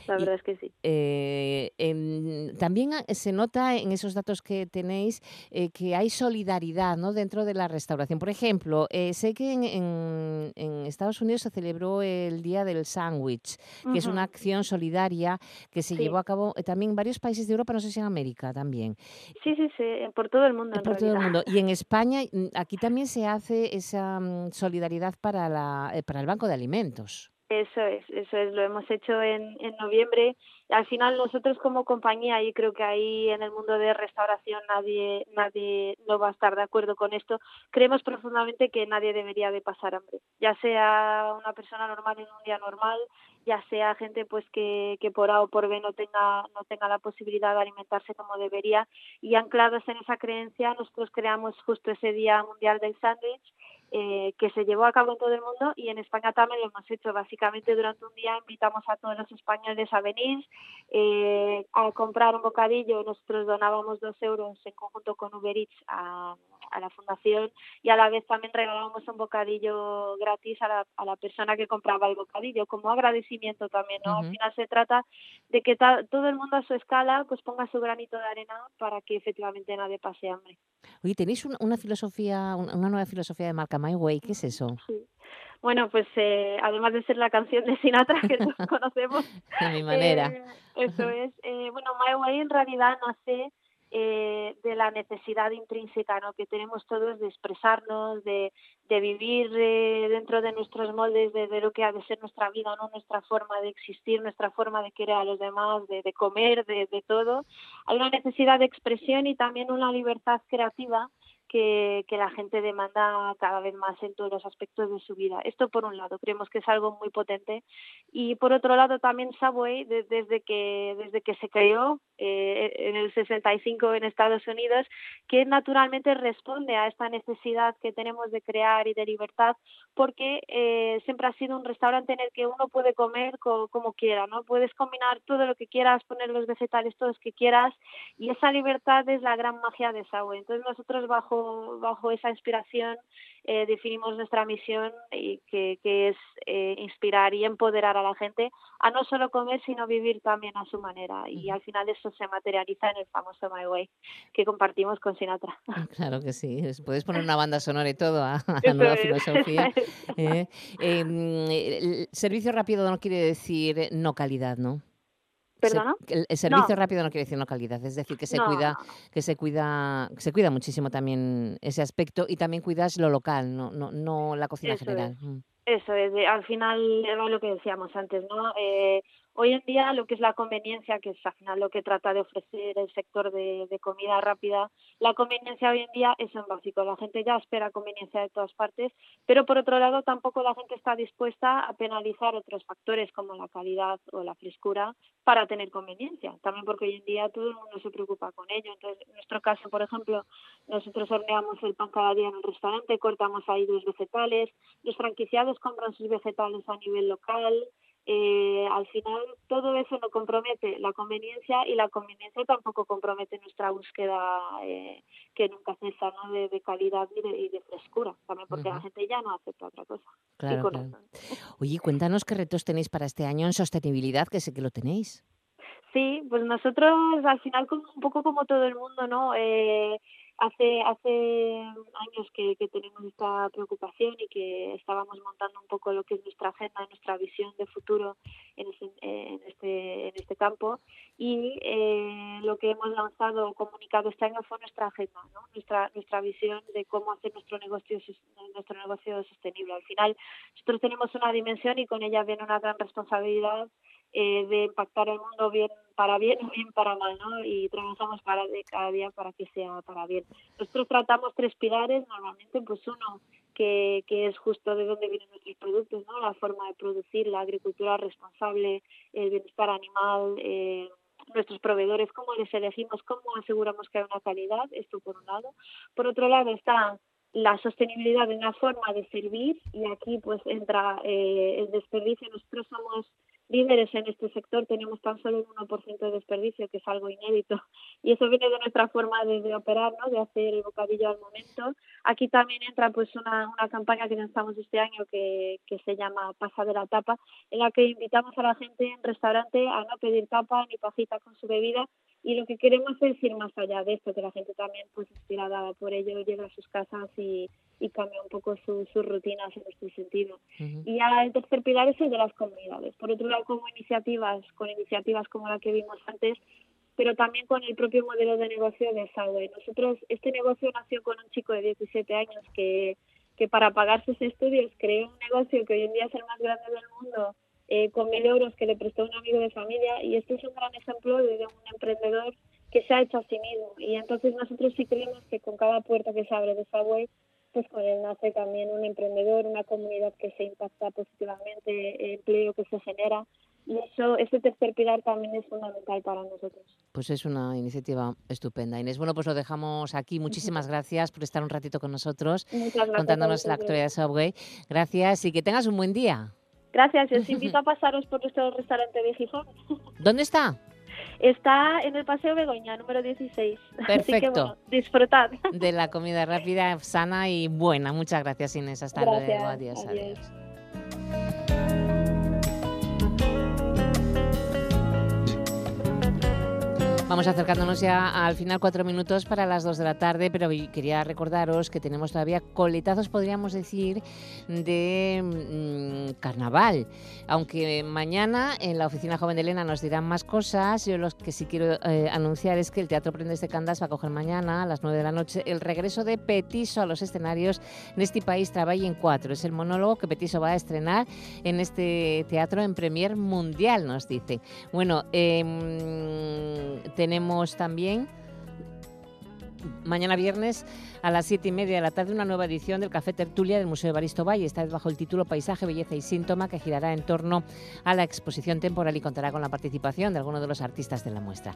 La verdad y, es que sí. Eh, en, también se nota en esos datos que tenéis eh, que hay solidaridad ¿no? dentro de la restauración. Por ejemplo, eh, sé que en, en, en, Estados Unidos se celebró el Día del Sándwich, que uh -huh. es una acción solidaria que se sí. llevó a cabo eh, también en varios países de Europa, no sé si en América también. Sí, sí, sí, por todo el mundo. por todo el mundo. Y en España, mm, aquí también se hace esa um, solidaridad para, la, para el Banco de Alimentos. Eso es, eso es, lo hemos hecho en, en noviembre. Al final nosotros como compañía, y creo que ahí en el mundo de restauración nadie, nadie no va a estar de acuerdo con esto, creemos profundamente que nadie debería de pasar hambre, ya sea una persona normal en un día normal, ya sea gente pues que, que por A o por B no tenga, no tenga la posibilidad de alimentarse como debería, y anclados en esa creencia, nosotros creamos justo ese Día Mundial del Sándwich, eh, que se llevó a cabo en todo el mundo y en España también lo hemos hecho. Básicamente durante un día invitamos a todos los españoles a venir eh, a comprar un bocadillo. Nosotros donábamos dos euros en conjunto con Uber Eats a, a la fundación y a la vez también regalábamos un bocadillo gratis a la, a la persona que compraba el bocadillo como agradecimiento también. ¿no? Uh -huh. Al final se trata de que todo el mundo a su escala pues ponga su granito de arena para que efectivamente nadie pase hambre. Oye, tenéis una, una filosofía, una nueva filosofía de marca My Way, ¿qué es eso? Sí. Bueno, pues eh, además de ser la canción de Sinatra que todos conocemos. A mi manera. Eh, eso es. Eh, bueno, My Way en realidad nace eh, de la necesidad intrínseca ¿no? que tenemos todos de expresarnos, de, de vivir eh, dentro de nuestros moldes, de, de, lo que ha de ser nuestra vida, nuestra forma de existir, nuestra forma de querer a los demás, de, de comer, de, de todo. Hay una necesidad de expresión y también una libertad creativa que, que, la gente demanda cada vez más en todos los aspectos de su vida. Esto por un lado, creemos que es algo muy potente. Y por otro lado también Subway, de, desde, que, desde que se creó eh, en el 65 en Estados Unidos, que naturalmente responde a esta necesidad que tenemos de crear y de libertad, porque eh, siempre ha sido un restaurante en el que uno puede comer co como quiera, ¿no? Puedes combinar todo lo que quieras, poner los vegetales todos que quieras, y esa libertad es la gran magia de Subway. Entonces nosotros bajo bajo, esa inspiración eh, definimos nuestra misión y que, que es eh, inspirar y empoderar a la gente a no solo comer sino vivir también a su manera y al final eso se materializa en el famoso My Way que compartimos con Sinatra. Claro que sí, puedes poner una banda sonora y todo a, la nueva filosofía. Eh, eh, servicio rápido no quiere decir no calidad, ¿no? ¿Perdona? el, el, servicio no. rápido no quiere decir no calidad, es decir, que se no. cuida, que se cuida, se cuida muchísimo también ese aspecto y también cuidas lo local, no, no, no la cocina Eso general. Es. Mm. Eso es, al final era lo que decíamos antes, ¿no? Eh, hoy en día lo que es la conveniencia, que es al final lo que trata de ofrecer el sector de, comida rápida, la conveniencia hoy en día es en básico. La gente ya espera conveniencia de todas partes, pero por otro lado tampoco la gente está dispuesta a penalizar otros factores como la calidad o la frescura para tener conveniencia. También porque hoy en día todo el mundo se preocupa con ello. Entonces, en nuestro caso, por ejemplo, nosotros horneamos el pan cada día en el restaurante, cortamos ahí los vegetales, los franquiciados compran sus vegetales a nivel local, eh, al final todo eso no compromete la conveniencia y la conveniencia tampoco compromete nuestra búsqueda eh, que nunca cesa ¿no? de, de, calidad y de, y de, frescura, también porque uh -huh. la gente ya no acepta otra cosa. Claro, claro. Oye, cuéntanos qué retos tenéis para este año en sostenibilidad, que sé que lo tenéis. Sí, pues nosotros al final como, un poco como todo el mundo, ¿no? Eh, hace hace años que, que, tenemos esta preocupación y que estábamos montando un poco lo que es nuestra agenda, nuestra visión de futuro en este, en este, en este campo y eh, lo que hemos lanzado o comunicado este año fue nuestra agenda, ¿no? nuestra nuestra visión de cómo hacer nuestro negocio nuestro negocio sostenible. Al final nosotros tenemos una dimensión y con ella viene una gran responsabilidad eh, de impactar el mundo bien para bien o bien para mal. Y trabajamos para de cada día para que sea para bien. Nosotros tratamos tres pilares normalmente, pues uno que, que es justo de dónde vienen nuestros productos, ¿no? La forma de producir, la agricultura responsable, el bienestar animal, eh, nuestros proveedores, cómo les elegimos, cómo aseguramos que hay una calidad, esto por un lado. Por otro lado está la sostenibilidad de una forma de servir y aquí pues entra eh, el desperdicio. Nosotros somos líderes en este sector, tenemos tan solo un 1% de desperdicio, que es algo inédito. Y eso viene de nuestra forma de, operar, ¿no? de hacer el bocadillo al momento. Aquí también entra pues una, una campaña que lanzamos este año que, que se llama Pasa de la Tapa, en la que invitamos a la gente en restaurante a no pedir tapa ni pajita con su bebida, y lo que queremos es ir más allá de esto, que la gente también, pues inspirada por ello, llega a sus casas y, y cambia un poco su, sus rutinas en este sentido. Uh -huh. Y ya el tercer pilar es el de las comunidades. Por otro lado, como iniciativas, con iniciativas como la que vimos antes, pero también con el propio modelo de negocio de Subway. Nosotros, este negocio nació con un chico de 17 años que, que para pagar sus estudios creó un negocio que hoy en día es el más grande del mundo, eh, con mil euros que le prestó un amigo de familia y este es un gran ejemplo de, un emprendedor que se ha hecho a sí mismo y entonces nosotros sí creemos que con cada puerta que se abre de Subway pues con él nace también un emprendedor, una comunidad que se impacta positivamente, empleo que se genera y eso, ese tercer pilar también es fundamental para nosotros. Pues es una iniciativa estupenda. Inés, bueno, pues lo dejamos aquí. Muchísimas gracias por estar un ratito con nosotros, contándonos la actualidad de Subway. Gracias y que tengas un buen día. Gracias, y os invito a pasaros por nuestro restaurante de Gijón. ¿Dónde está? Está en el Paseo Begoña, número 16. Perfecto. Así que, bueno, disfrutad. De la comida rápida, sana y buena. Muchas gracias, Inés. Hasta gracias. luego. Adiós, adiós. adiós. Vamos acercándonos ya al final, cuatro minutos para las dos de la tarde, pero quería recordaros que tenemos todavía coletazos, podríamos decir, de mm, carnaval. Aunque mañana en la oficina joven de Elena nos dirán más cosas, yo lo que sí quiero eh, anunciar es que el Teatro Prendes de Candas va a coger mañana a las nueve de la noche el regreso de Petiso a los escenarios en este país Trabajo en Cuatro. Es el monólogo que Petiso va a estrenar en este teatro en Premier Mundial, nos dice. Bueno, eh, tenemos también mañana viernes a las siete y media de la tarde una nueva edición del Café Tertulia del Museo de Baristo Valle. Está bajo el título Paisaje, Belleza y Síntoma, que girará en torno a la exposición temporal y contará con la participación de algunos de los artistas de la muestra.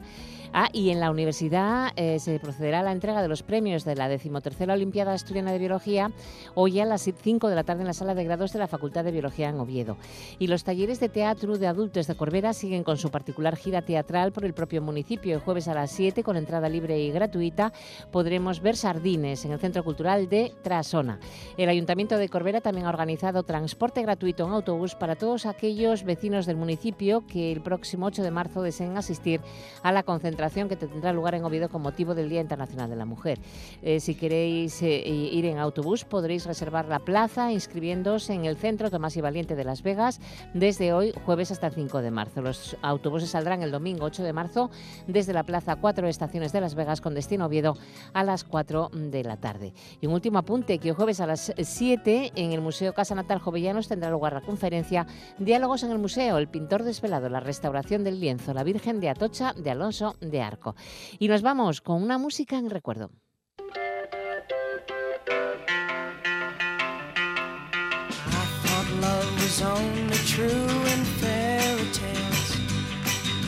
Ah, y en la universidad eh, se procederá a la entrega de los premios de la decimotercera Olimpiada Asturiana de Biología hoy a las 5 de la tarde en la sala de grados de la Facultad de Biología en Oviedo. Y los talleres de teatro de adultos de Corbera siguen con su particular gira teatral por el propio municipio. El jueves a las 7, con entrada libre y gratuita, podremos ver sardines en el Centro Cultural de Trasona. El Ayuntamiento de Corbera también ha organizado transporte gratuito en autobús para todos aquellos vecinos del municipio que el próximo 8 de marzo deseen asistir a la concentración que tendrá lugar en Oviedo con motivo del Día Internacional de la Mujer. Eh, si queréis eh, ir en autobús podréis reservar la plaza inscribiéndose en el Centro Tomás y Valiente de Las Vegas desde hoy jueves hasta el 5 de marzo. Los autobuses saldrán el domingo 8 de marzo desde la plaza Cuatro Estaciones de Las Vegas con destino Oviedo a las 4 de la tarde. Y un último apunte, que el jueves a las 7 en el Museo Casa Natal Jovellanos tendrá lugar la conferencia Diálogos en el Museo, el pintor desvelado, la restauración del lienzo, la Virgen de Atocha de Alonso de Arco. Y nos vamos con una música en recuerdo.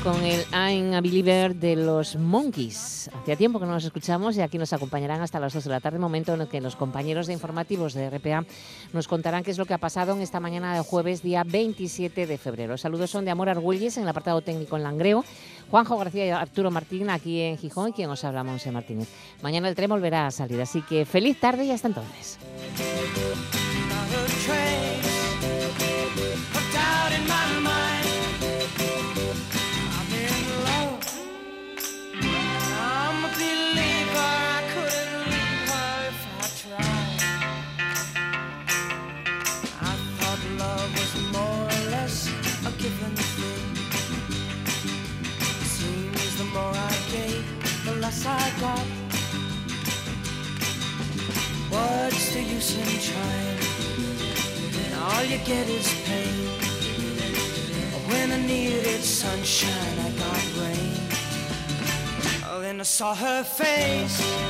Con el I'm a Believer de los Monkeys. Hacía tiempo que no nos escuchamos y aquí nos acompañarán hasta las 2 de la tarde, momento en el que los compañeros de informativos de RPA nos contarán qué es lo que ha pasado en esta mañana de jueves, día 27 de febrero. Saludos son de Amor Argüelles en el apartado técnico en Langreo, Juanjo García y Arturo Martín aquí en Gijón quien os habla, Monse Martínez. Mañana el tren volverá a salir, así que feliz tarde y hasta entonces. Saw her face.